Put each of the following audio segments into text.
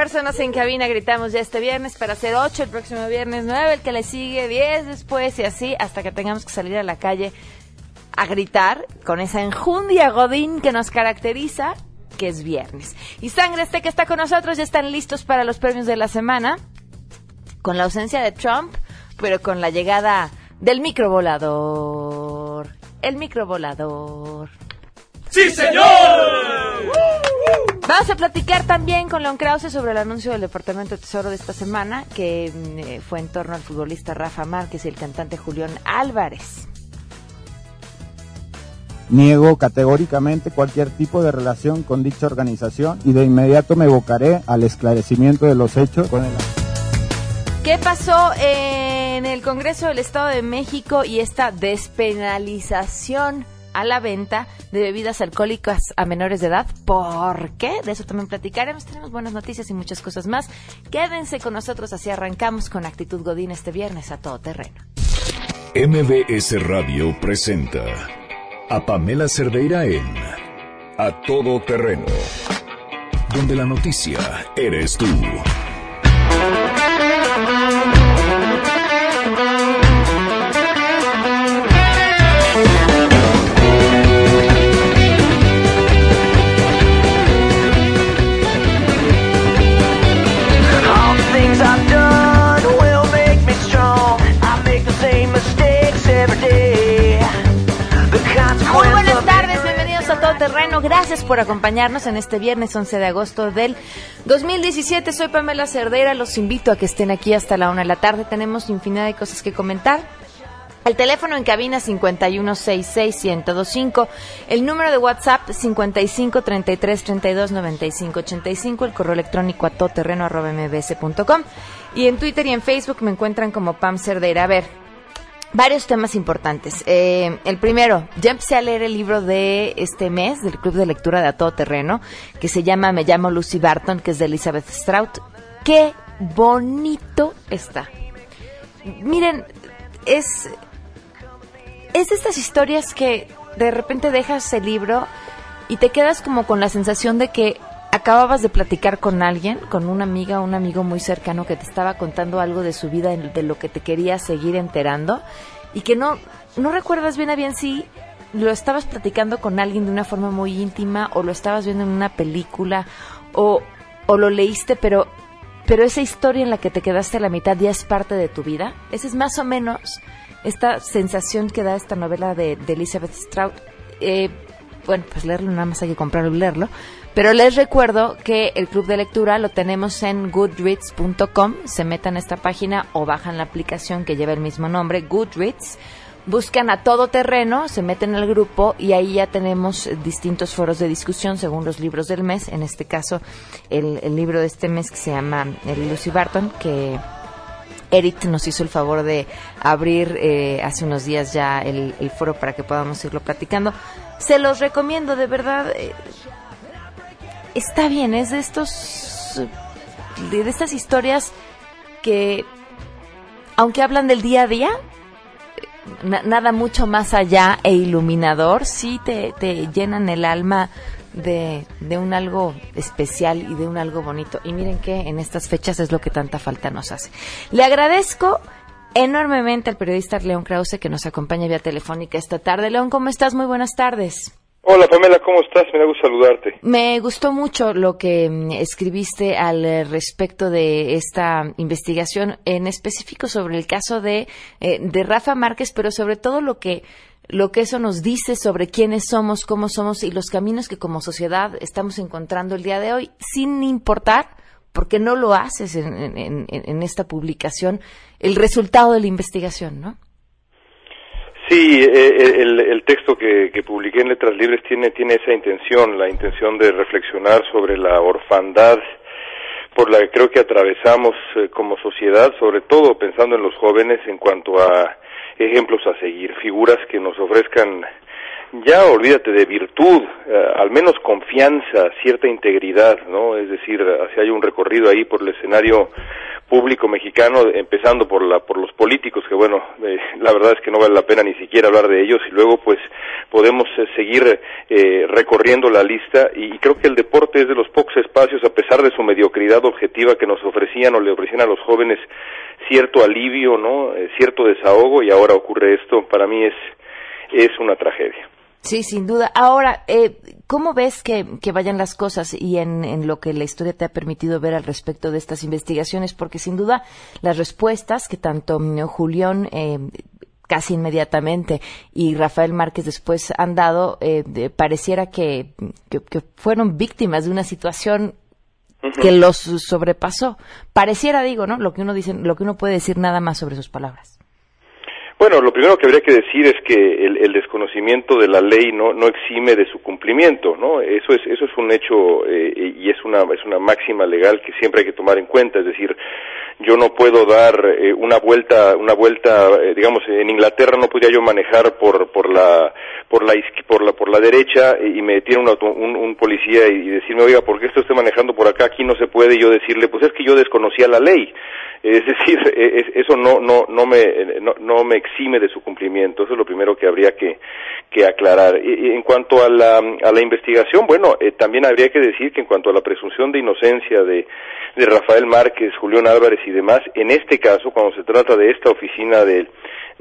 personas en cabina gritamos ya este viernes para hacer ocho el próximo viernes, nueve el que le sigue, diez después y así hasta que tengamos que salir a la calle a gritar con esa enjundia godín que nos caracteriza, que es viernes. Y Sangre Este que está con nosotros ya están listos para los premios de la semana, con la ausencia de Trump, pero con la llegada del microvolador. El microvolador. ¡Sí, señor! Vamos a platicar también con Leon Krause sobre el anuncio del Departamento de Tesoro de esta semana, que mm, eh, fue en torno al futbolista Rafa Márquez y el cantante Julián Álvarez. Niego categóricamente cualquier tipo de relación con dicha organización y de inmediato me evocaré al esclarecimiento de los hechos con el... ¿Qué pasó en el Congreso del Estado de México y esta despenalización a la venta de bebidas alcohólicas a menores de edad. ¿Por qué? De eso también platicaremos. Tenemos buenas noticias y muchas cosas más. Quédense con nosotros, así arrancamos con Actitud Godín este viernes a todo terreno. MBS Radio presenta a Pamela Cerdeira en A Todo Terreno, donde la noticia eres tú. Gracias por acompañarnos en este viernes 11 de agosto del 2017. Soy Pamela Cerdera. Los invito a que estén aquí hasta la una de la tarde. Tenemos infinidad de cosas que comentar. El teléfono en cabina 5166125, el número de WhatsApp 5533329585, el correo electrónico a todoterreno@mbs.com y en Twitter y en Facebook me encuentran como Pam Cerdera. A ver, varios temas importantes. Eh, el primero, ya empecé a leer el libro de este mes del Club de Lectura de A Todo Terreno, que se llama Me llamo Lucy Barton, que es de Elizabeth Strout. ¡Qué bonito está! Miren, es, es de estas historias que de repente dejas el libro y te quedas como con la sensación de que acababas de platicar con alguien, con una amiga o un amigo muy cercano que te estaba contando algo de su vida, de lo que te quería seguir enterando y que no, no recuerdas bien a bien si lo estabas platicando con alguien de una forma muy íntima o lo estabas viendo en una película o, o lo leíste, pero, pero esa historia en la que te quedaste a la mitad ya es parte de tu vida. Esa es más o menos esta sensación que da esta novela de, Elizabeth Strout. Eh, bueno, pues leerlo nada más hay que comprarlo y leerlo. Pero les recuerdo que el club de lectura lo tenemos en goodreads.com. Se metan a esta página o bajan la aplicación que lleva el mismo nombre, Goodreads. Buscan a todo terreno, se meten al grupo y ahí ya tenemos distintos foros de discusión según los libros del mes. En este caso, el, libro de este mes que se llama el Lucy Barton, que Eric nos hizo el favor de abrir eh, hace unos días ya el, el, foro para que podamos irlo platicando. Se los recomiendo, de verdad. Eh, está bien, es de estos, de estas historias que, aunque hablan del día a día, nada mucho más allá e iluminador, sí te, te llenan el alma de, de, un algo especial y de un algo bonito. Y miren que en estas fechas es lo que tanta falta nos hace. Le agradezco enormemente al periodista León Krause que nos acompaña vía telefónica esta tarde. León, ¿cómo estás? Muy buenas tardes. Hola Pamela, ¿cómo estás? Me da gusto saludarte. Me gustó mucho lo que mm, escribiste al eh, respecto de esta investigación, en específico sobre el caso de, eh, de Rafa Márquez, pero sobre todo lo que lo que eso nos dice sobre quiénes somos, cómo somos y los caminos que como sociedad estamos encontrando el día de hoy, sin importar, porque no lo haces en, en esta publicación, el resultado de la investigación, ¿no? Sí, eh, eh, el, texto que, publiqué en Letras Libres tiene, tiene esa intención, la intención de reflexionar sobre la orfandad por la que creo que atravesamos eh, como sociedad, sobre todo pensando en los jóvenes en cuanto a ejemplos a seguir, figuras que nos ofrezcan ya olvídate de virtud, al menos confianza, cierta integridad, ¿no? Es decir, si hay un recorrido ahí por el escenario público mexicano, empezando por la por los políticos, que bueno, eh, la verdad es que no vale la pena ni siquiera hablar de ellos, y luego pues podemos eh, seguir recorriendo la lista, y, creo que el deporte es de los pocos espacios, a pesar de su mediocridad objetiva que nos ofrecían o le ofrecían a los jóvenes cierto alivio, ¿no? cierto desahogo, y ahora ocurre esto, para mí es es una tragedia. Sí, sin duda. Ahora, eh, ¿cómo ves que, vayan las cosas y en, lo que la historia te ha permitido ver al respecto de estas investigaciones? Porque sin duda las respuestas que tanto Julián eh, casi inmediatamente y Rafael Márquez después han dado, eh, pareciera que, fueron víctimas de una situación que los sobrepasó. Pareciera, digo, ¿no? Lo que uno dice, lo que uno puede decir nada más sobre sus palabras. Bueno, lo primero que habría que decir es que el, desconocimiento de la ley no, no exime de su cumplimiento, ¿no? Eso es eso es un hecho eh, y es una es una máxima legal que siempre hay que tomar en cuenta. Es decir, yo no puedo dar eh, una vuelta una vuelta, eh, digamos, en Inglaterra no podía yo manejar por por la por la por la por la derecha y me detiene un, un, policía y decirme oiga, ¿por qué esto estoy manejando por acá? Aquí no se puede. Y yo decirle, pues es que yo desconocía la ley. Es decir, eso no, no, no, me, no, me exime de su cumplimiento. Eso es lo primero que habría que, que aclarar. Y, en cuanto a la, a la investigación, bueno, eh, también habría que decir que en cuanto a la presunción de inocencia de, de Rafael Márquez, Julián Álvarez y demás, en este caso, cuando se trata de esta oficina del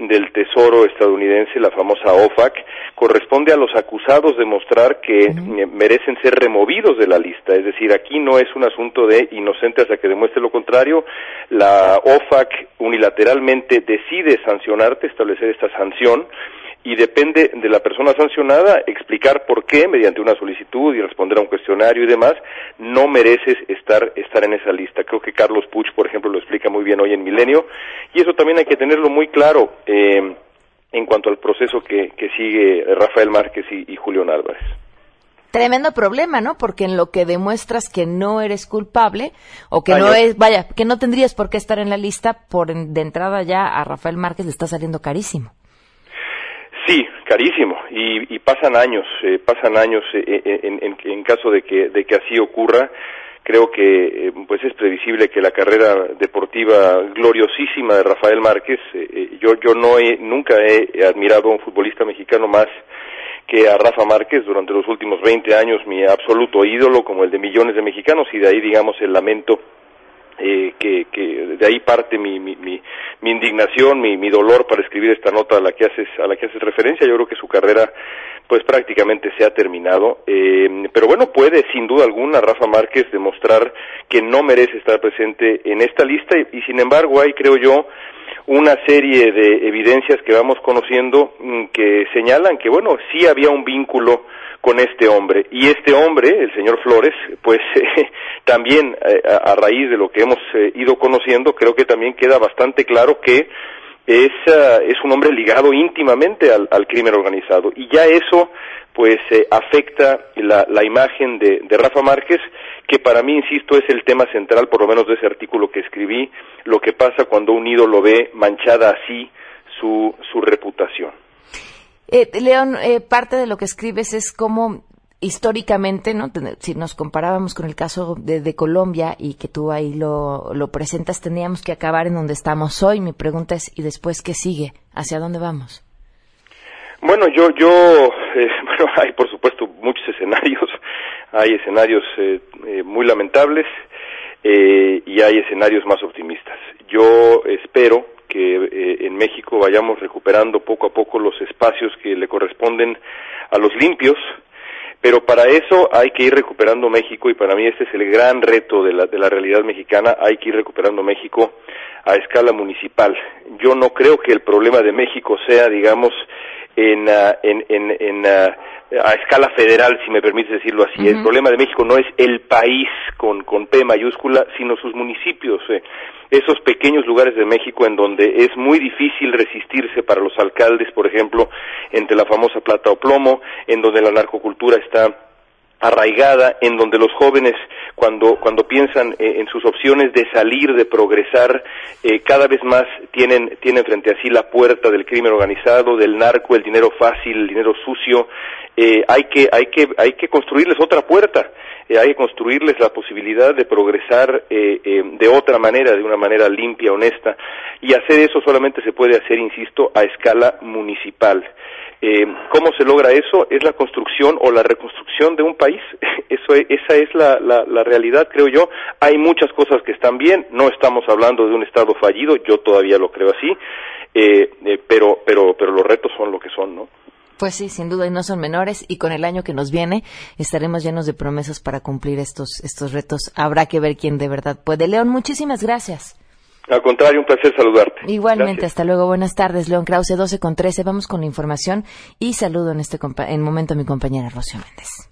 del Tesoro estadounidense, la famosa OFAC, corresponde a los acusados demostrar que merecen ser removidos de la lista. Es decir, aquí no es un asunto de inocente hasta que demuestre lo contrario. La OFAC unilateralmente decide sancionarte, establecer esta sanción y depende de la persona sancionada explicar por qué, mediante una solicitud y responder a un cuestionario y demás, no mereces estar, estar en esa lista. Creo que Carlos Puch, por ejemplo, lo explica muy bien hoy en Milenio, y eso también hay que tenerlo muy claro eh, en cuanto al proceso que, que sigue Rafael Márquez y, y Julián Álvarez. Tremendo problema, ¿no? Porque en lo que demuestras que no eres culpable o que no es, vaya, que no tendrías por qué estar en la lista, por de entrada ya a Rafael Márquez le está saliendo carísimo. Sí, carísimo. Y, pasan años, eh, pasan años eh, eh, en, en, caso de que, de que así ocurra. Creo que pues es previsible que la carrera deportiva gloriosísima de Rafael Márquez, yo, yo no he, nunca he admirado a un futbolista mexicano más que a Rafa Márquez durante los últimos 20 años, mi absoluto ídolo como el de millones de mexicanos y de ahí digamos el lamento eh, que, que, de ahí parte mi, mi, mi, indignación, mi, mi, dolor para escribir esta nota a la que haces a la que haces referencia. Yo creo que su carrera pues prácticamente se ha terminado, eh, pero bueno puede sin duda alguna Rafa Márquez demostrar que no merece estar presente en esta lista y, sin embargo hay creo yo una serie de evidencias que vamos conociendo mm, que señalan que bueno sí había un vínculo con este hombre. Y este hombre, el señor Flores, pues también eh, a, raíz de lo que hemos eh, ido conociendo, creo que también queda bastante claro que es, ah, es un hombre ligado íntimamente al, crimen organizado. Y ya eso, pues, afecta la, la imagen de, de Rafa Márquez, que para mí, insisto, es el tema central, por lo menos de ese artículo que escribí, lo que pasa cuando un ídolo ve manchada así su, su reputación. Eh, León, eh, parte de lo que escribes es cómo históricamente, ¿no? Si nos comparábamos con el caso de, Colombia y que tú ahí lo, lo, presentas, teníamos que acabar en donde estamos hoy. Mi pregunta es, ¿y después qué sigue? ¿Hacia dónde vamos? Bueno, yo, yo, eh, bueno, hay por supuesto muchos escenarios. Hay escenarios eh, eh, muy lamentables y hay escenarios más optimistas. Yo espero que eh, en México vayamos recuperando poco a poco los espacios que le corresponden a los limpios, pero para eso hay que ir recuperando México y para mí este es el gran reto de la, de la realidad mexicana, hay que ir recuperando México a escala municipal. Yo no creo que el problema de México sea, digamos, en, ah, en, en, ah, a escala federal, si me permite decirlo así. El problema de México no es el país con, con P mayúscula, sino sus municipios, eh, esos pequeños lugares de México en donde es muy difícil resistirse para los alcaldes, por ejemplo, entre la famosa plata o plomo, en donde la narcocultura está arraigada en donde los jóvenes cuando cuando piensan eh, en sus opciones de salir de progresar eh, cada vez más tienen tienen frente a sí la puerta del crimen organizado del narco el dinero fácil el dinero sucio. Eh, hay que hay que hay que construirles otra puerta. Hay que construirles la posibilidad de progresar de otra manera de una manera limpia honesta. Y hacer eso solamente se puede hacer insisto a escala municipal eh, ¿Cómo se logra eso? Es la construcción o la reconstrucción de un país. Eso, esa es la, la, realidad, creo yo. Hay muchas cosas que están bien. No estamos hablando de un Estado fallido. Yo todavía lo creo así. Eh, eh, pero, pero, pero los retos son lo que son, ¿no? Pues sí, sin duda, y no son menores. Y con el año que nos viene, estaremos llenos de promesas para cumplir estos, estos retos. Habrá que ver quién de verdad puede. León, muchísimas gracias. Al contrario, un placer saludarte. Igualmente, hasta luego. Buenas tardes, León Krause, 12 con 13. Vamos con la información y saludo en este en momento a mi compañera Rocío Méndez.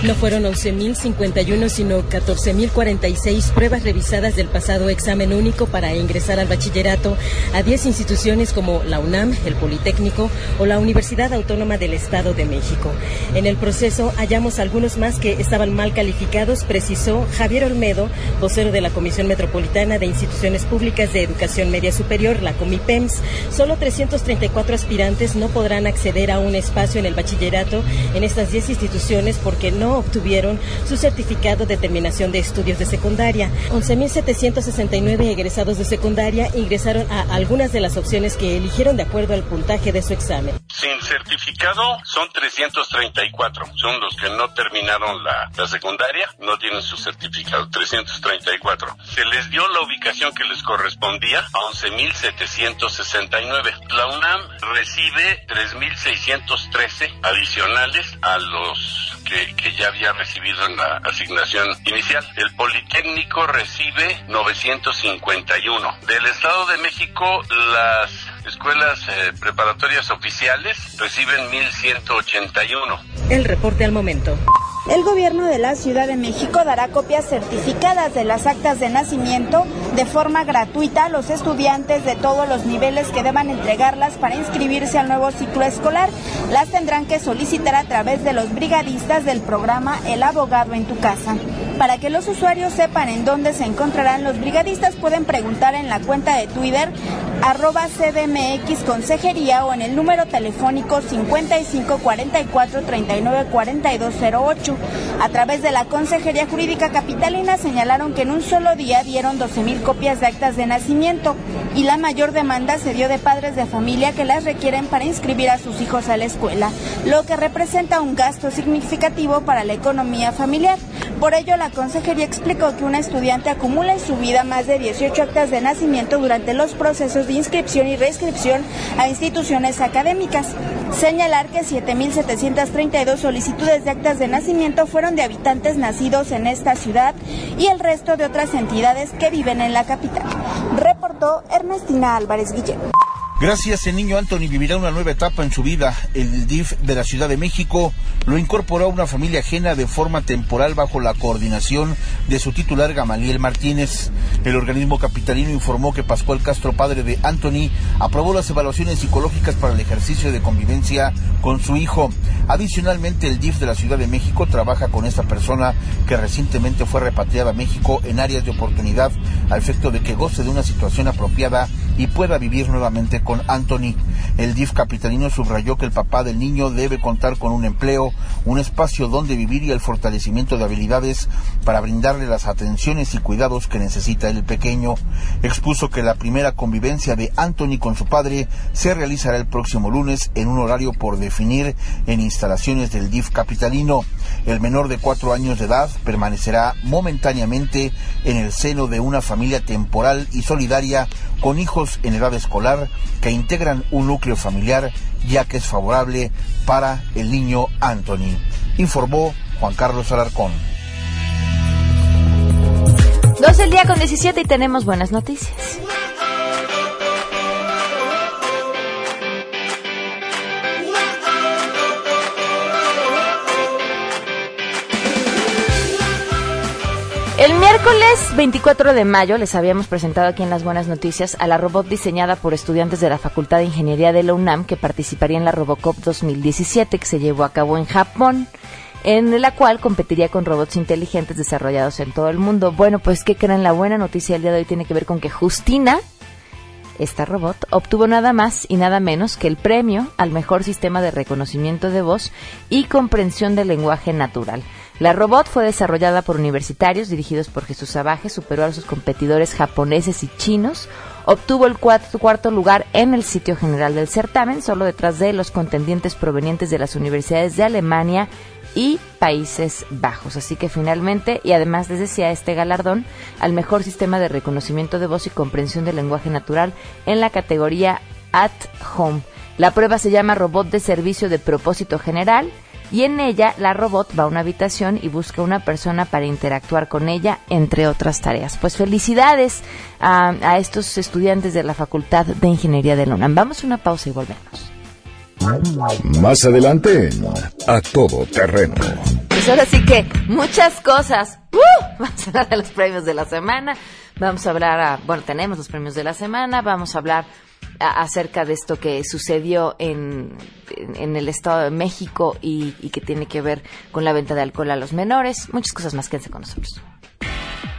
No fueron 11.051, sino 14.046 pruebas revisadas del pasado examen único para ingresar al bachillerato a 10 instituciones como la UNAM, el Politécnico o la Universidad Autónoma del Estado de México. En el proceso hallamos algunos más que estaban mal calificados, precisó Javier Olmedo, vocero de la Comisión Metropolitana de Instituciones Públicas de Educación Media Superior, la COMIPEMS. Solo 334 aspirantes no podrán acceder a un espacio en el bachillerato en estas 10 instituciones porque no obtuvieron su certificado de terminación de estudios de secundaria. 11.769 egresados de secundaria ingresaron a algunas de las opciones que eligieron de acuerdo al puntaje de su examen. Sin certificado son 334. Son los que no terminaron la, la secundaria, no tienen su certificado. 334. Se les dio la ubicación que les correspondía a 11.769. La UNAM recibe 3.613 adicionales a los que, que ya había recibido en la asignación inicial. El Politécnico recibe 951. Del Estado de México, las escuelas eh, preparatorias oficiales reciben 1181. El reporte al momento. El gobierno de la Ciudad de México dará copias certificadas de las actas de nacimiento de forma gratuita los estudiantes de todos los niveles que deban entregarlas para inscribirse al nuevo ciclo escolar. Las tendrán que solicitar a través de los brigadistas del programa El abogado en tu casa. Para que los usuarios sepan en dónde se encontrarán los brigadistas, pueden preguntar en la cuenta de Twitter arroba CDMX Consejería o en el número telefónico 5544 39 A través de la Consejería Jurídica Capitalina señalaron que en un solo día dieron 12.000 copias de actas de nacimiento y la mayor demanda se dio de padres de familia que las requieren para inscribir a sus hijos a la escuela, lo que representa un gasto significativo para la economía familiar. Por ello, la consejería explicó que una estudiante acumula en su vida más de 18 actas de nacimiento durante los procesos de inscripción y reinscripción a instituciones académicas. Señalar que 7.732 solicitudes de actas de nacimiento fueron de habitantes nacidos en esta ciudad y el resto de otras entidades que viven en la capital. Reportó Ernestina Álvarez Guillén. Gracias, el niño Anthony vivirá una nueva etapa en su vida. El DIF de la Ciudad de México lo incorporó a una familia ajena de forma temporal bajo la coordinación de su titular Gamaliel Martínez. El organismo capitalino informó que Pascual Castro, padre de Anthony, aprobó las evaluaciones psicológicas para el ejercicio de convivencia con su hijo. Adicionalmente, el DIF de la Ciudad de México trabaja con esta persona que recientemente fue repatriada a México en áreas de oportunidad al efecto de que goce de una situación apropiada y pueda vivir nuevamente con Anthony. El DIF capitalino subrayó que el papá del niño debe contar con un empleo, un espacio donde vivir y el fortalecimiento de habilidades para brindarle las atenciones y cuidados que necesita el pequeño. Expuso que la primera convivencia de Anthony con su padre se realizará el próximo lunes en un horario por definir en instalaciones del DIF capitalino. El menor de cuatro años de edad permanecerá momentáneamente en el seno de una familia temporal y solidaria con hijos en edad escolar que integran un núcleo familiar ya que es favorable para el niño Anthony, informó Juan Carlos Alarcón. 12 el día con 17 y tenemos buenas noticias. El miércoles 24 de mayo les habíamos presentado aquí en las buenas noticias a la robot diseñada por estudiantes de la Facultad de Ingeniería de la UNAM que participaría en la Robocop 2017 que se llevó a cabo en Japón en la cual competiría con robots inteligentes desarrollados en todo el mundo. Bueno, pues ¿qué creen? La buena noticia del día de hoy tiene que ver con que Justina, esta robot, obtuvo nada más y nada menos que el premio al mejor sistema de reconocimiento de voz y comprensión del lenguaje natural. La robot fue desarrollada por universitarios dirigidos por Jesús Sabaje, superó a sus competidores japoneses y chinos, obtuvo el cuarto, cuarto, lugar en el sitio general del certamen, solo detrás de los contendientes provenientes de las universidades de Alemania y Países Bajos. Así que finalmente, y además les decía, este galardón al mejor sistema de reconocimiento de voz y comprensión del lenguaje natural en la categoría At Home. La prueba se llama Robot de Servicio de Propósito General y en ella la robot va a una habitación y busca una persona para interactuar con ella, entre otras tareas. Pues felicidades a, estos estudiantes de la Facultad de Ingeniería de UNAM. Vamos a una pausa y volvemos. Más adelante A Todo Terreno. Pues ahora sí que muchas cosas. ¡Uh! Vamos a hablar de los premios de la semana. Vamos a hablar, bueno, tenemos los premios de la semana. Vamos a hablar acerca de esto que sucedió en, en, el Estado de México y, y, que tiene que ver con la venta de alcohol a los menores. Muchas cosas más. Quédense con nosotros.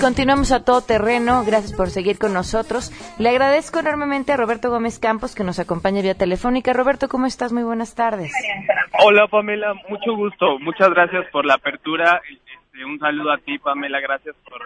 Continuamos a todo terreno. Gracias por seguir con nosotros. Le agradezco enormemente a Roberto Gómez Campos que nos acompaña vía telefónica. Roberto, ¿cómo estás? Muy buenas tardes. Hola, Pamela. Mucho gusto. Muchas gracias por la apertura. Este, un saludo a ti, Pamela. Gracias por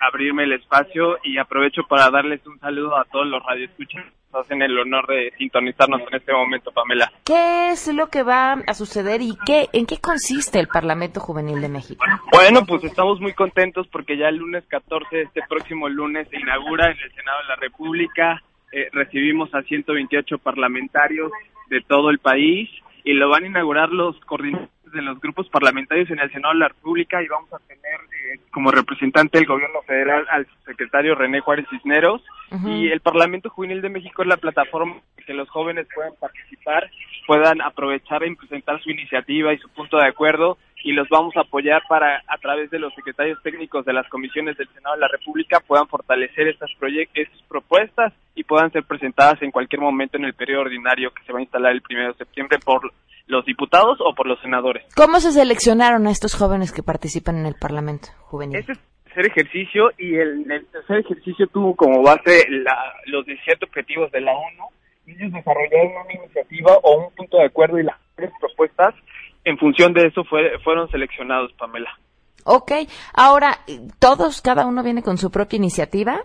abrirme el espacio y aprovecho para darles un saludo a todos los radioescuchas hacen el honor de sintonizarnos en este momento, Pamela. ¿Qué es lo que va a suceder y qué, en qué consiste el Parlamento Juvenil de México? Bueno, pues estamos muy contentos porque ya el lunes 14, este próximo lunes, se inaugura en el Senado de la República. Eh, recibimos a 128 parlamentarios de todo el país y lo van a inaugurar los coordinadores de los grupos parlamentarios en el Senado de la República y vamos a tener eh, como representante del gobierno federal al secretario René Juárez Cisneros. Y el Parlamento Juvenil de México es la plataforma que los jóvenes puedan participar, puedan aprovechar y presentar su iniciativa y su punto de acuerdo y los vamos a apoyar para a través de los secretarios técnicos de las comisiones del Senado de la República puedan fortalecer estas estas propuestas y puedan ser presentadas en cualquier momento en el periodo ordinario que se va a instalar el primero de septiembre por los diputados o por los senadores. ¿Cómo se seleccionaron a estos jóvenes que participan en el Parlamento juvenil? Ese es el tercer ejercicio y el, tercer ejercicio tuvo como base los 17 objetivos de la ONU. Ellos desarrollaron una iniciativa o un punto de acuerdo y las tres propuestas. En función de eso fue, fueron seleccionados, Pamela. Ok, ahora, ¿todos, cada uno viene con su propia iniciativa?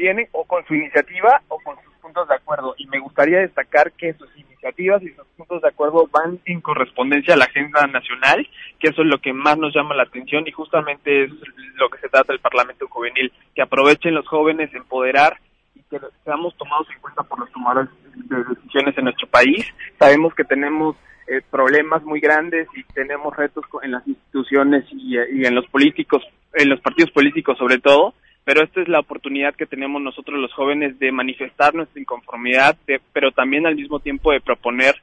Viene o con su iniciativa o con sus puntos de acuerdo. Y me gustaría destacar que sus iniciativas y sus puntos de acuerdo van en correspondencia a la agenda nacional, que eso es lo que más nos llama la atención y justamente es lo que se trata del Parlamento Juvenil, que aprovechen los jóvenes empoderar y que seamos tomados en cuenta por los tomadores de decisiones en nuestro país. Sabemos que tenemos eh, problemas muy grandes y tenemos retos en las instituciones y, y en los políticos, en los partidos políticos sobre todo, pero esta es la oportunidad que tenemos nosotros los jóvenes de manifestar nuestra inconformidad, pero también al mismo tiempo de proponer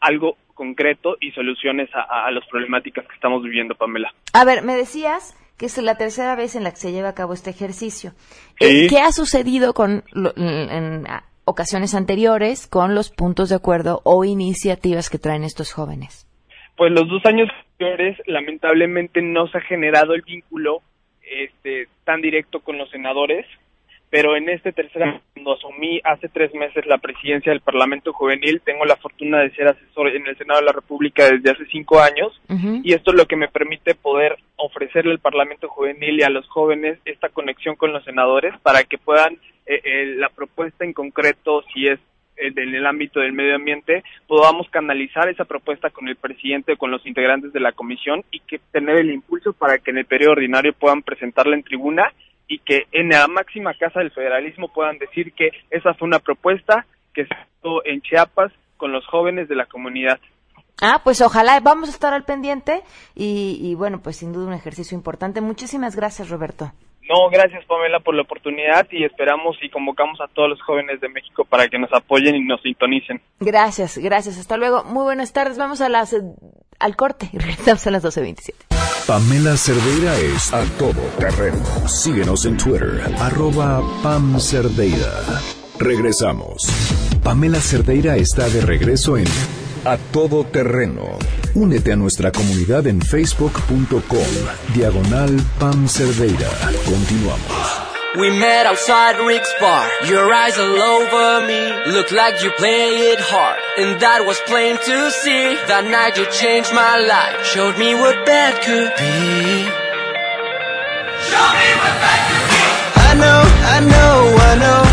algo concreto y soluciones a, las problemáticas que estamos viviendo, Pamela. A ver, me decías que es la tercera vez en la que se lleva a cabo este ejercicio. Eh, ¿Qué ha sucedido con en, ocasiones anteriores con los puntos de acuerdo o iniciativas que traen estos jóvenes? Pues los dos años anteriores, lamentablemente, no se ha generado el vínculo este, tan directo con los senadores pero en este tercer año, cuando asumí hace tres meses la presidencia del Parlamento Juvenil, tengo la fortuna de ser asesor en el Senado de la República desde hace cinco años, y esto es lo que me permite poder ofrecerle al Parlamento Juvenil y a los jóvenes esta conexión con los senadores para que puedan eh, eh, la propuesta en concreto, si es en el ámbito del medio ambiente, podamos canalizar esa propuesta con el presidente o con los integrantes de la comisión y que tener el impulso para que en el periodo ordinario puedan presentarla en tribuna y que en la máxima casa del federalismo puedan decir que esa fue una propuesta que se hizo en Chiapas con los jóvenes de la comunidad. Ah, pues ojalá vamos a estar al pendiente y, y bueno, pues sin duda un ejercicio importante. Muchísimas gracias, Roberto. No, gracias Pamela por la oportunidad y esperamos y convocamos a todos los jóvenes de México para que nos apoyen y nos sintonicen. Gracias, gracias. Hasta luego. Muy buenas tardes. Vamos a las al corte y regresamos a las 12.27. Pamela Cerdeira es a todo terreno. Síguenos en Twitter, arroba Pam Cerdeira. Regresamos. Pamela Cerdeira está de regreso en A Todo Terreno. Únete a nuestra comunidad en facebook.com, diagonal Pam Cerdeira. Continuamos. We met outside Rick's bar. Your eyes all over me. Look like you play it hard. And that was plain to see. That night you changed my life. Showed me what bad could be. Show me what bad could be. I know, I know, I know.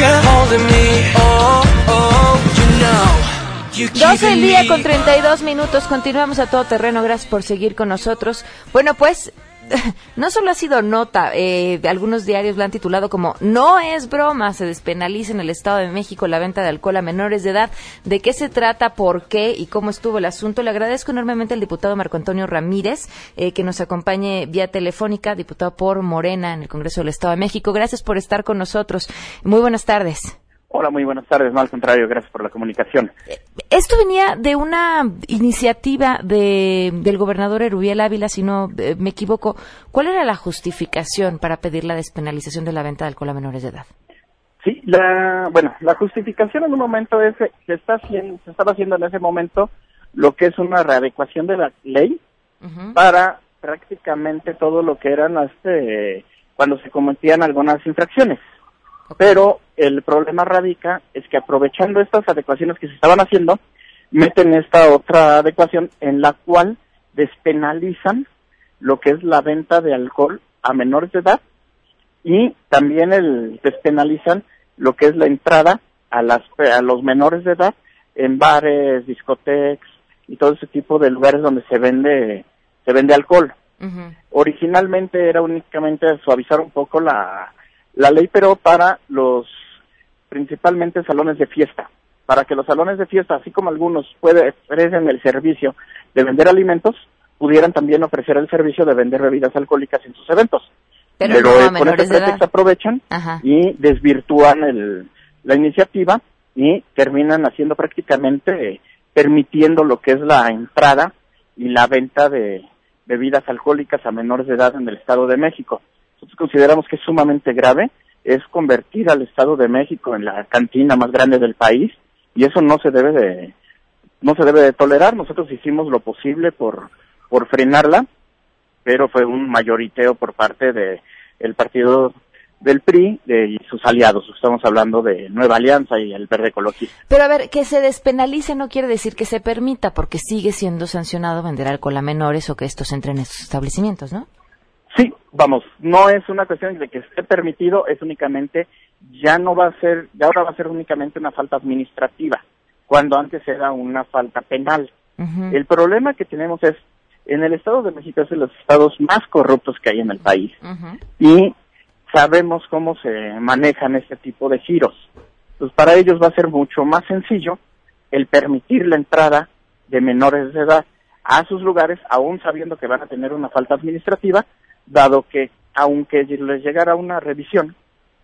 You got hold of me. Oh, oh, you know. 12 el día con 32 minutos. Continuamos a todo terreno. Gracias por seguir con nosotros. Bueno, pues no solo ha sido nota, eh, algunos diarios lo han titulado como No es broma, se despenaliza en el Estado de México la venta de alcohol a menores de edad. ¿De qué se trata, por qué y cómo estuvo el asunto? Le agradezco enormemente al diputado Marco Antonio Ramírez eh, que nos acompañe vía telefónica, diputado por Morena en el Congreso del Estado de México. Gracias por estar con nosotros. Muy buenas tardes. Hola, muy buenas tardes. No, al contrario, gracias por la comunicación. Esto venía de una iniciativa de, del gobernador Erubiel Ávila, si no eh, me equivoco. ¿Cuál era la justificación para pedir la despenalización de la venta de alcohol a menores de edad? Sí, la, bueno, la justificación en un momento es que se, está haciendo, se estaba haciendo en ese momento lo que es una readecuación de la ley para prácticamente todo lo que eran las, eh, cuando se cometían algunas infracciones. Pero el problema radica es que aprovechando estas adecuaciones que se estaban haciendo, meten esta otra adecuación en la cual despenalizan lo que es la venta de alcohol a menores de edad y también el despenalizan lo que es la entrada a las a los menores de edad en bares, discotecas y todo ese tipo de lugares donde se vende se vende alcohol. Originalmente era únicamente suavizar un poco la la ley, pero para los principalmente salones de fiesta, para que los salones de fiesta, así como algunos pueden ofrecen el servicio de vender alimentos, pudieran también ofrecer el servicio de vender bebidas alcohólicas en sus eventos. Pero, no, con este pretexto aprovechan y desvirtúan el, la iniciativa y terminan haciendo prácticamente permitiendo lo que es la entrada y la venta de bebidas alcohólicas a menores de edad en el Estado de México. Nosotros consideramos que es sumamente grave es convertir al Estado de México en la cantina más grande del país y eso no se debe de no se debe de tolerar. Nosotros hicimos lo posible por por frenarla, pero fue un mayoriteo por parte de el partido del PRI y sus aliados. Estamos hablando de Nueva Alianza y el Verde Ecologista. Pero a ver, que se despenalice no quiere decir que se permita, porque sigue siendo sancionado vender alcohol a menores o que estos entren en estos establecimientos, ¿no? Sí, vamos, no es una cuestión de que esté permitido, es únicamente, ya no va a ser, ya ahora va a ser únicamente una falta administrativa, cuando antes era una falta penal. El problema que tenemos es, en el Estado de México es de los estados más corruptos que hay en el país, y sabemos cómo se manejan este tipo de giros. Pues para ellos va a ser mucho más sencillo el permitir la entrada de menores de edad a sus lugares, aún sabiendo que van a tener una falta administrativa, dado que aunque les llegara una revisión,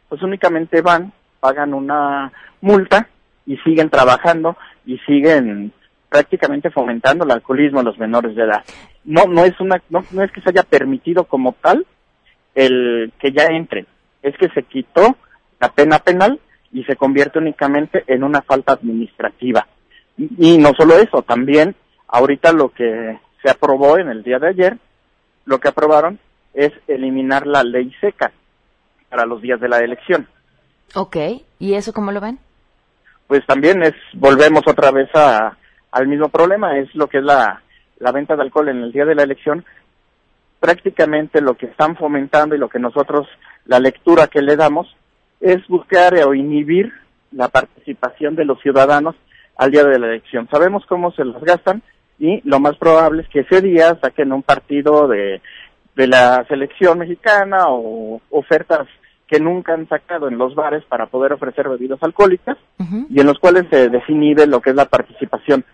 pues únicamente van, pagan una multa y siguen trabajando y siguen prácticamente fomentando el alcoholismo en los menores de edad. No, no es una, no, es que se haya permitido como tal el que ya entren, es que se quitó la pena penal y se convierte únicamente en una falta administrativa. Y no solo eso, también ahorita lo que se aprobó en el día de ayer, lo que aprobaron es eliminar la ley seca para los días de la elección. Ok, ¿y eso cómo lo ven? Pues también es, volvemos otra vez a, al mismo problema, es lo que es la, la venta de alcohol en el día de la elección. Prácticamente lo que están fomentando y lo que nosotros, la lectura que le damos, es buscar o inhibir la participación de los ciudadanos al día de la elección. Sabemos cómo se las gastan y lo más probable es que ese día saquen un partido de, de la selección mexicana o ofertas que nunca han sacado en los bares para poder ofrecer bebidas alcohólicas y en los cuales se desinhibe lo que es la participación.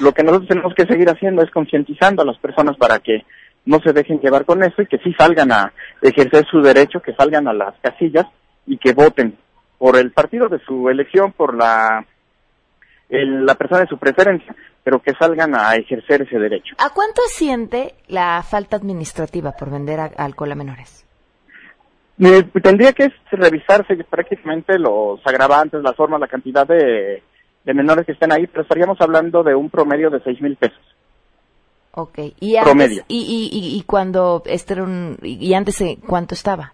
Lo que nosotros tenemos que seguir haciendo es concientizando a las personas para que no se dejen llevar con eso y que sí salgan a ejercer su derecho, que salgan a las casillas y que voten por el partido de su elección, por la el- la persona de su preferencia, pero que salgan a ejercer ese derecho. ¿A cuánto asciende la falta administrativa por vender a- alcohol a menores? Eh, Tendría que revisarse prácticamente los agravantes, las formas, la cantidad de, de menores que estén ahí, pero estaríamos hablando de un promedio de seis mil pesos. Ok, y antes, Promedio. Y, y, y, y cuando este era un, y antes eh, cuánto estaba?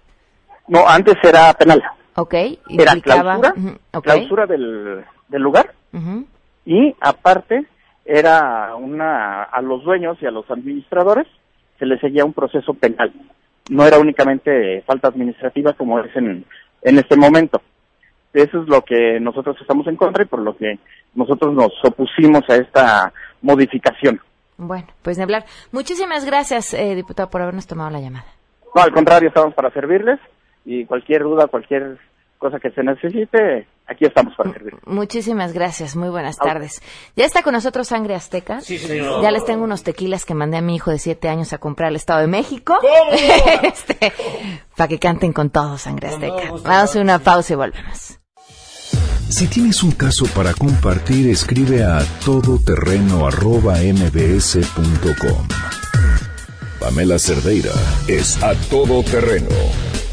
No, antes era penal. Ok, Era implicaba- clausura, Ujú, ok, clausura del, del lugar ujú. y aparte era una a los dueños y a los administradores se les seguía un proceso penal. No era únicamente falta administrativa como es en, en este momento. Eso es lo que nosotros estamos en contra y por lo que nosotros nos opusimos a esta modificación. Bueno, pues de hablar. Muchísimas gracias, eh, diputado, por habernos tomado la llamada. No, al contrario, estamos para servirles y cualquier duda, cualquier cosa que se necesite, aquí estamos para servir. Muchísimas gracias, muy buenas tardes. Ya está con nosotros Sangre Azteca. señor. Ya les tengo unos tequilas que mandé a mi hijo de siete años a comprar al Estado de México. este, para que canten con todo Sangre Azteca. Vamos a hacer una pausa y volvemos. Si tienes un caso para compartir, escribe a todoterreno.mbs.com. Pamela Cerdeira es a todoterreno.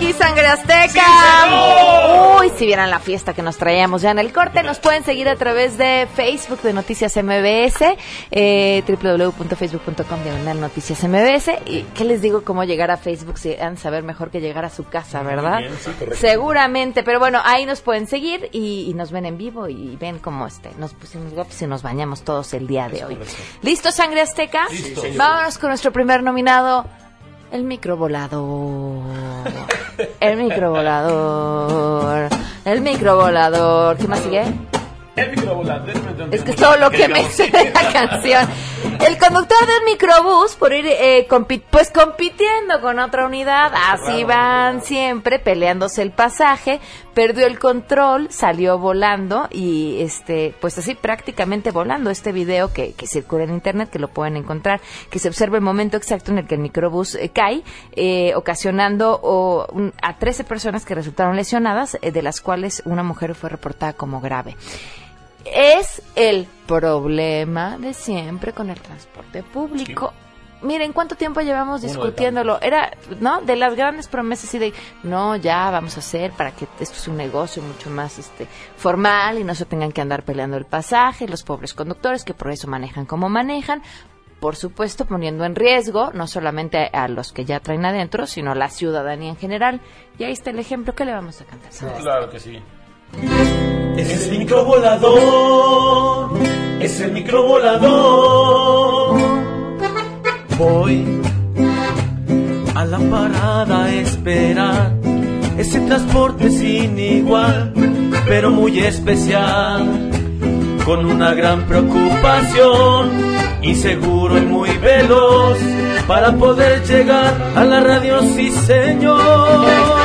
Aquí Sangre Azteca. Uy, si vieran la fiesta que nos traíamos ya en el corte, nos pueden seguir a través de Facebook de Noticias MBS, eh, www.facebook.com diagonal Noticias MBS. ¿Y qué les digo cómo llegar a Facebook? Si han saber mejor que llegar a su casa, ¿verdad? bien, sí, correcto. Seguramente, pero bueno, ahí nos pueden seguir y, y nos ven en vivo y ven cómo este, nos pusimos guapos y nos bañamos todos el día de hoy. ¿Listo, Sangre Azteca? Listo. Vámonos con nuestro primer nominado. El microvolador. El microvolador. El microvolador. ¿Qué más sigue? Es que es todo lo que me sé de la canción. El conductor del microbús, por ir eh, compi- pues compitiendo con otra unidad, así van siempre peleándose el pasaje, perdió el control, salió volando y este, pues así prácticamente volando. Este video que, que circula en internet, que lo pueden encontrar, que se observa el momento exacto en el que el microbús eh, cae, eh, ocasionando o, un- a 13 personas que resultaron lesionadas, eh, de las cuales una mujer fue reportada como grave es el problema de siempre con el transporte público. Miren, ¿cuánto tiempo llevamos discutiéndolo? Era, ¿no? De las grandes promesas y de, no, ya vamos a hacer para que esto sea un negocio mucho más este formal y no se tengan que andar peleando el pasaje, los pobres conductores que por eso manejan como manejan. Por supuesto, poniendo en riesgo no solamente a, a los que ya traen adentro, sino a la ciudadanía en general. Y ahí está el ejemplo. ¿Qué le vamos a cantar? Claro que sí. Es el microvolador, es el microvolador. Voy a la parada a esperar ese transporte sin igual, pero muy especial. con una gran preocupación, inseguro y muy veloz, para poder llegar a la radio, sí señor.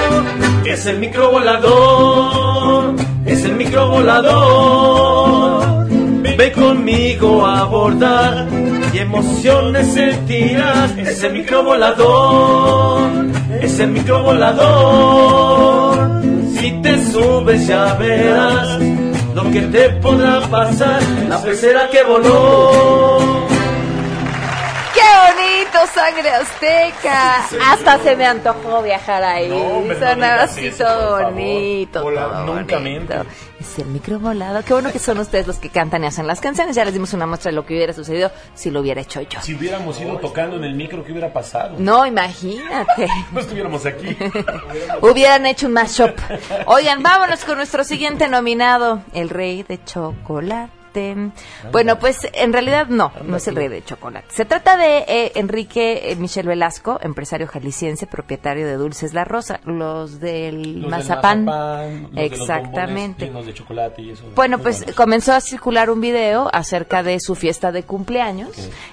Es el microvolador, es el microvolador. Ve conmigo a abordar y emociones sentirás. Es el microvolador, es el microvolador. Si te subes ya verás lo que te podrá pasar, la pecera que voló. ¡Qué bonito, sangre azteca! Hasta se me antojó viajar ahí. No, Sonaba así todo bonito. Todo nunca bonito. Es el micro volado. Qué bueno que son ustedes los que cantan y hacen las canciones. Ya les dimos una muestra de lo que hubiera sucedido si lo hubiera hecho yo. Si hubiéramos ido tocando en el micro, ¿qué hubiera pasado? No, imagínate. No estuviéramos aquí. Hubieran hecho un mashup. Oigan, vámonos con nuestro siguiente nominado, el rey de chocolate. Bueno, pues en realidad no, no es el rey de chocolate. Se trata de eh, Enrique eh, Michel Velasco, empresario jalisciense, propietario de Dulces La Rosa, los del Los del mazapán. mazapán, los de los Exactamente. bombones llenos de chocolate y eso. Bueno, pues comenzó a circular un video acerca de su fiesta de cumpleaños,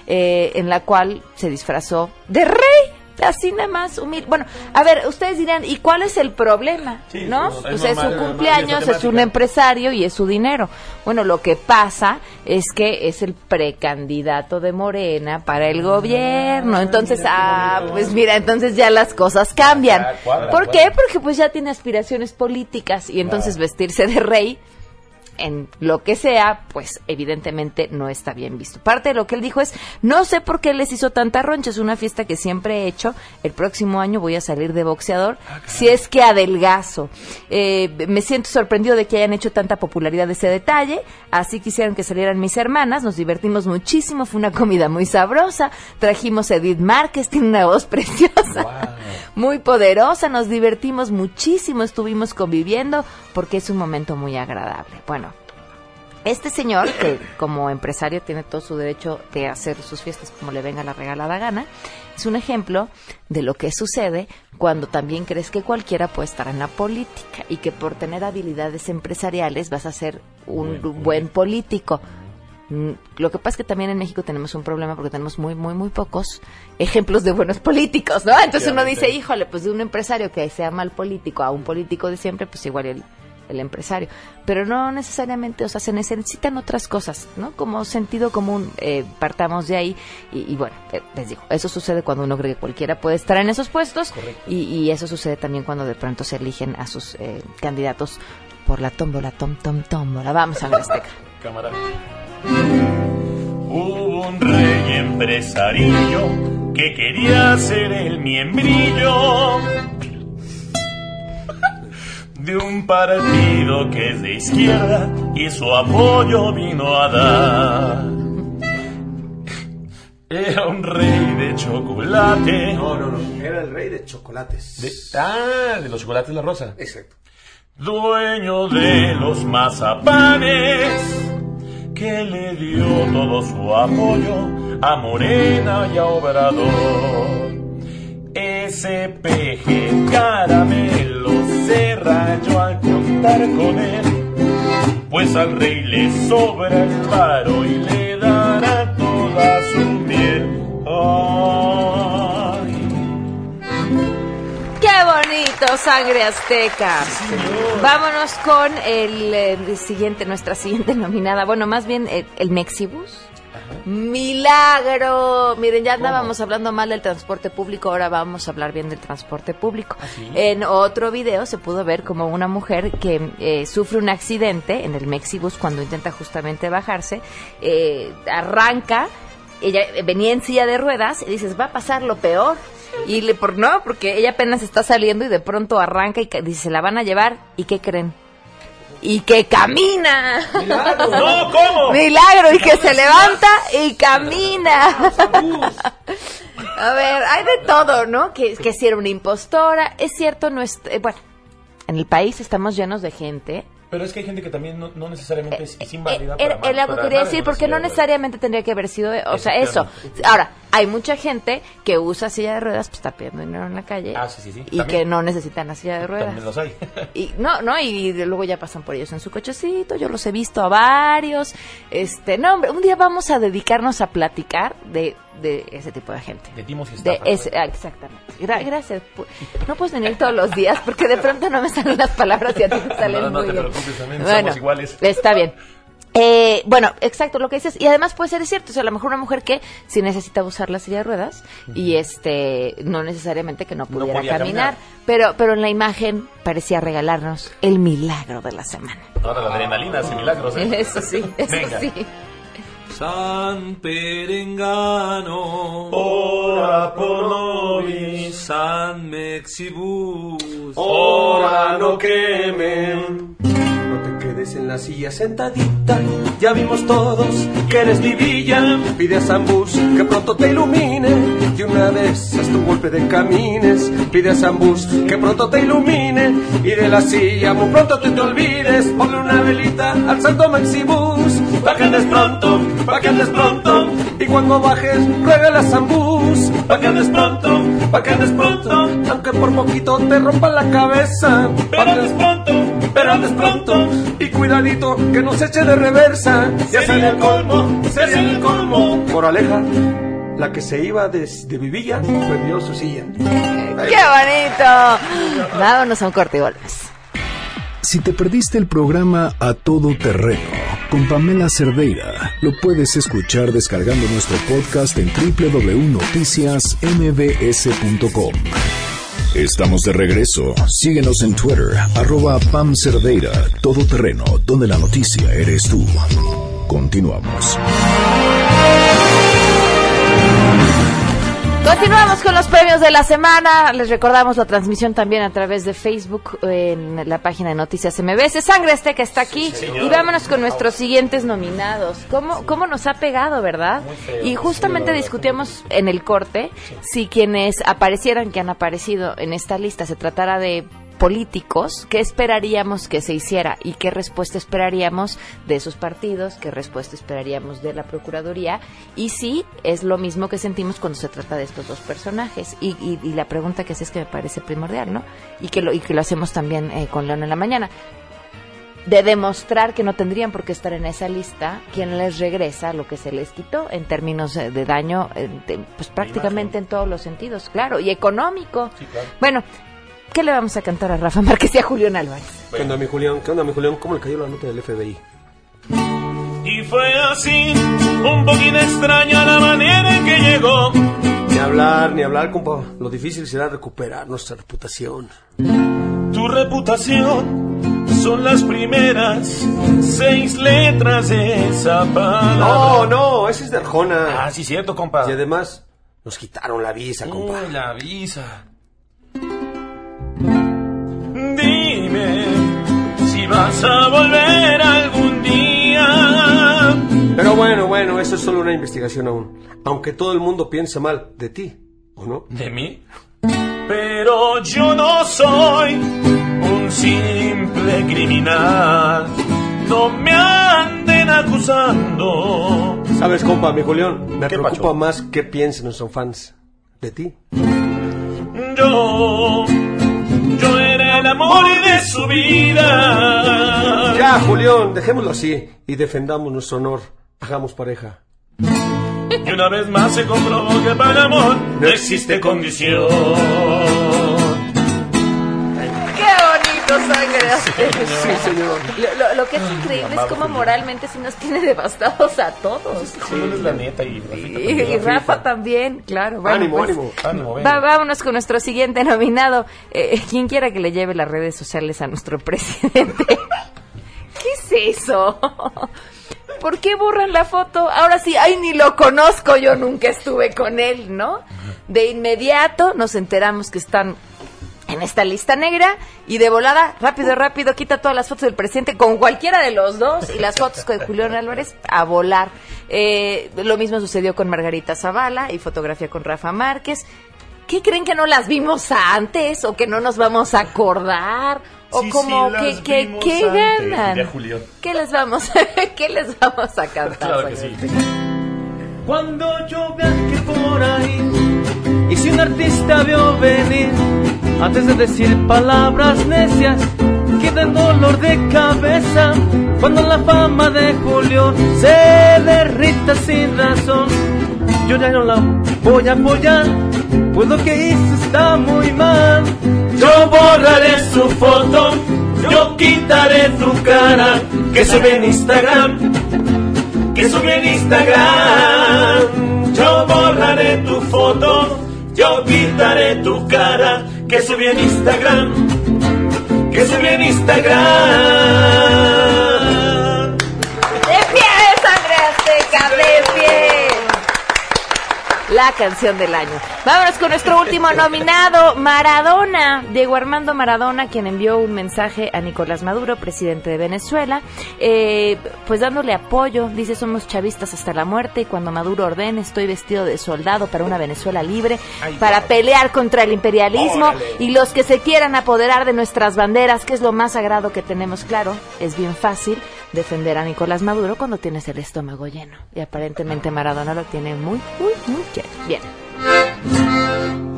eh, en la cual se disfrazó de rey. Así nada más humilde. Bueno, a ver, ustedes dirán, ¿y cuál es el problema? Sí, ¿No? es Pues es su cumpleaños, es un empresario y es su dinero. Bueno, lo que pasa es que es el precandidato de Morena para el gobierno. Entonces, ah, pues mira, entonces ya las cosas cambian. Cuadra, ¿Por cuadra. qué? Porque pues ya tiene aspiraciones políticas y entonces vestirse de rey en lo que sea, pues evidentemente no está bien visto. Parte de lo que él dijo es, no sé por qué les hizo tanta roncha, es una fiesta que siempre he hecho, el próximo año voy a salir de boxeador, si es que adelgazo. Eh, me siento sorprendido de que hayan hecho tanta popularidad de ese detalle, así quisieron que salieran mis hermanas, nos divertimos muchísimo, fue una comida muy sabrosa, trajimos a Edith Márquez, tiene una voz preciosa muy poderosa, nos divertimos muchísimo, estuvimos conviviendo porque es un momento muy agradable. Bueno, este señor, que como empresario tiene todo su derecho de hacer sus fiestas como le venga la regalada gana, es un ejemplo de lo que sucede cuando también crees que cualquiera puede estar en la política y que por tener habilidades empresariales vas a ser un buen político. Mm, Lo que pasa es que también en México tenemos un problema porque tenemos muy, muy, muy pocos ejemplos de buenos políticos, ¿no? Entonces uno dice, híjole, pues de un empresario que sea mal político a un político de siempre, pues igual el, el empresario. Pero no necesariamente, o sea, se necesitan otras cosas, ¿no? Como sentido común, eh, partamos de ahí. Y, y bueno, eh, les digo, eso sucede cuando uno cree que cualquiera puede estar en esos puestos. Y, y eso sucede también cuando de pronto se eligen a sus eh, candidatos por la tómbola, tom, tom, tómbola. Vamos a ver Azteca. Cámara. Hubo un rey empresarillo que quería ser el miembrillo de un partido que es de izquierda y su apoyo vino a dar. Era un rey de chocolate. No, no, no. Era el rey de chocolates. De- ah, de los chocolates La Rosa. Exacto. dueño de los mazapanes, que le dio todo su apoyo a Morena y a Obrador. Ese peje caramelo se rayó al contar con él, pues al rey le sobra el paro y le dará toda su miel. Ay. ¡Qué bonito, sangre azteca! Vámonos con el, eh, siguiente, nuestra siguiente nominada. Bueno, más bien el, el Mexibus. Milagro. Miren, ya andábamos hablando mal del transporte público, ahora vamos a hablar bien del transporte público. En otro video se pudo ver como una mujer que eh, sufre un accidente en el Mexibus cuando intenta justamente bajarse, eh, arranca ella venía en silla de ruedas y dices, va a pasar lo peor. Y le, por no, porque ella apenas está saliendo y de pronto arranca y dice, se la van a llevar. ¿Y qué creen? Y que camina. No, ¿cómo? Milagro, y que se levanta y camina. A ver, hay de todo, ¿no? Que, que si era una impostora. Es cierto, no es, eh, bueno, en el país estamos llenos de gente Pero es que hay gente que también no, no necesariamente es, es inválida Era, para, era lo que para quería decir, porque no necesariamente tendría que haber sido, o sea, eso. Ahora, hay mucha gente que usa silla de ruedas, pues está pidiendo dinero en la calle. Ah, sí, sí, sí. Y También. que no necesitan la silla de ruedas. También los hay. Y no, no, y luego ya pasan por ellos en su cochecito, yo los he visto a varios. Este, no, hombre, un día vamos a dedicarnos a platicar de, de ese tipo de gente. De timos y De estafas. ese, ah, exactamente. Gra- gracias. No puedes venir todos los días porque de pronto no me salen las palabras y a ti te salen No, no muy te bien. preocupes, también Bueno, somos iguales. Está bien. Eh, bueno, exacto lo que dices. Y además puede ser cierto. O sea, a lo mejor una mujer que sí necesita usar la silla de ruedas y este, no necesariamente que no pudiera podía caminar. caminar. Pero, pero en la imagen parecía regalarnos el milagro de la semana. Ahora la adrenalina hace milagros, ¿eh? Eso sí, eso Venga. sí. San Perengano, Ora pro nobis. San Mexibus, Ora no quemen. No te quedes en la silla sentadita. Ya vimos todos que eres mi villa. Pide a Zambus que pronto te ilumine. Y una vez haz tu golpe de camines. Pide a Zambus que pronto te ilumine. Y de la silla muy pronto te te olvides. Ponle una velita al Santo Maxibus. Pa' que andes pronto, pa' que andes pronto. Y cuando bajes, ruega a Zambus. Pa' que andes pronto, pa' que andes pronto. Aunque por poquito te rompa la cabeza. Pero andes pronto, pero andes pronto. Y cuidadito que no se eche de reversa. Ya sería el colmo, sería el colmo. Moraleja, la que se iba de, de Vivilla perdió su silla. ¡Qué bonito! Vámonos a un corte y volvemos. Si te perdiste el programa A Todo Terreno con Pamela Cerdeira, lo puedes escuchar descargando nuestro podcast en www.noticiasmbs.com. Estamos de regreso. Síguenos en Twitter, arroba Pam Cerdeira, Todo Terreno, donde la noticia eres tú. Continuamos. Continuamos con los premios de la semana. Les recordamos la transmisión también a través de Facebook en la página de Noticias MBS. Sangre este que está aquí. y vámonos con nuestros siguientes nominados. ¿Cómo, cómo nos ha pegado, verdad? feo, y justamente sí, discutíamos en el corte si quienes aparecieran, que han aparecido en esta lista, se tratara de políticos, ¿qué esperaríamos que se hiciera y qué respuesta esperaríamos de esos partidos, qué respuesta esperaríamos de la Procuraduría y si es lo mismo que sentimos cuando se trata de estos dos personajes. Y, y- y la pregunta que sí es que me parece primordial, ¿no? Y que lo, y que lo hacemos también eh, con León en la mañana. De demostrar que no tendrían por qué estar en esa lista, quien les regresa lo que se les quitó en términos eh, de daño, de- pues prácticamente en todos los sentidos, claro, y económico. Bueno, ¿qué le vamos a cantar a Rafa Márquez y a Julián Álvarez? ¿Qué onda, mi Julián? ¿Qué onda, mi Julián? ¿Cómo le cayó la nota del FBI? Y fue así, un poquito extraña la manera en que llegó. Ni hablar, ni hablar, compa. Lo difícil será recuperar nuestra reputación. Tu reputación son las primeras seis letras de esa palabra. No, no, ese es de Arjona. Ah, sí, cierto, compa. Y además, nos quitaron la visa, compa. Uy, la visa. Vas a volver algún día. Pero bueno, bueno, eso es solo una investigación aún. Aunque todo el mundo piense mal de ti, ¿o no? ¿De mí? Pero yo no soy un simple criminal. No me anden acusando. ¿Sabes, compa, mi Julián? Me ¿Qué preocupa pacho? más qué piensen nuestros fans de ti. Yo, yo era el amor de su vida. Ya, Julián, dejémoslo así y defendamos nuestro honor. Hagamos pareja. Y una vez más se comprobó que para el amor no existe condición. ¡Qué bonito sangre! Sí, señor. Lo, lo- lo que es increíble es cómo moralmente sí nos tiene devastados a todos. Julián es la neta y Y, y Rafa también, claro. Bueno, ánimo, pues, ánimo. Ánimo, venga. va- vámonos con nuestro siguiente nominado. Eh, quien quiera que le lleve las redes sociales a nuestro presidente. ¿Qué es eso? ¿Por qué borran la foto? Ahora sí, ay, ni lo conozco, yo nunca estuve con él, ¿no? De inmediato nos enteramos que están en esta lista negra y de volada, rápido, rápido, quita todas las fotos del presidente con cualquiera de los dos y las fotos con Julián Álvarez a volar. Eh, lo mismo sucedió con Margarita Zavala y fotografía con Rafa Márquez. ¿Qué creen que no las vimos antes o que no nos vamos a acordar? ¿O Sí, como sí, que, que, antes, ganan? diría Julián. ¿Qué les vamos, qué les vamos a cantar? Claro que sí. Cuando yo viaje por ahí y si un artista vio venir antes de decir palabras necias que den dolor de cabeza cuando la fama de Julio se derrita sin razón yo ya no la voy a apoyar pues lo que hizo está muy mal yo borraré su foto yo quitaré tu cara que se ve en Instagram que sube en Instagram. Yo borraré tu foto, yo quitaré tu cara, que sube en Instagram, que sube en Instagram. La canción del año. Vámonos con nuestro último nominado, Maradona. Diego Armando Maradona, quien envió un mensaje a Nicolás Maduro, presidente de Venezuela, eh, pues dándole apoyo. Dice, somos chavistas hasta la muerte y cuando Maduro ordene, estoy vestido de soldado para una Venezuela libre, para pelear contra el imperialismo Órale. y los que se quieran apoderar de nuestras banderas, que es lo más sagrado que tenemos claro. Es bien fácil defender a Nicolás Maduro cuando tienes el estómago lleno. Y aparentemente Maradona lo tiene muy, muy, muy lleno. Bien.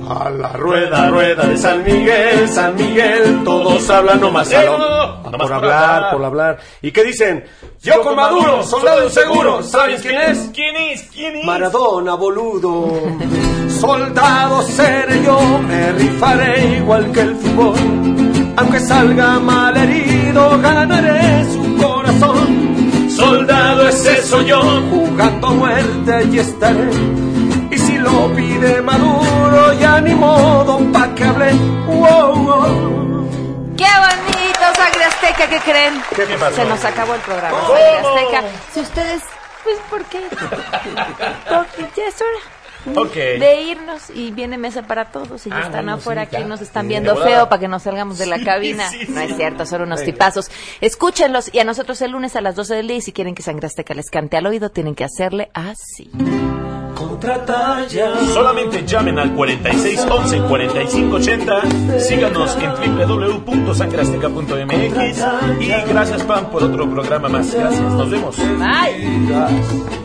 A la rueda, rueda de San Miguel, San Miguel, todos hablan nomás Eh, no, no, por hablar, por hablar. ¿Y qué dicen? Yo con Maduro, soldado inseguro, ¿sabes quién es? ¿Quién es? ¿Quién es? Maradona, boludo. Soldado seré yo, me rifaré igual que el fútbol. Aunque salga mal herido, ganaré su. Soldado ese soy yo, jugando a muerte allí estaré. Y si lo pide Maduro, ya ni modo pa' que hable. Wow, wow. ¡Qué bonito, Sangre Azteca! ¿Qué creen? ¿Qué pasó? Se nos acabó el programa. Sangre Azteca. Si ustedes, pues, ¿por qué? Porque ya es hora. De irnos y viene mesa para todos y ya Ah, están bueno, afuera sí, aquí nos están viendo feo para que nos salgamos de la Sí, cabina. sí, no sí. es cierto, son unos Venga. tipazos. Escúchenlos y a nosotros el lunes a las 12 del día y si quieren que Sangre Azteca les cante al oído tienen que hacerle así. Contratalla. Solamente llamen al 46 11 45 80. Síganos en www.sangreazteca.mx. Y gracias, Pam, por otro programa más. Gracias. Nos vemos. Bye.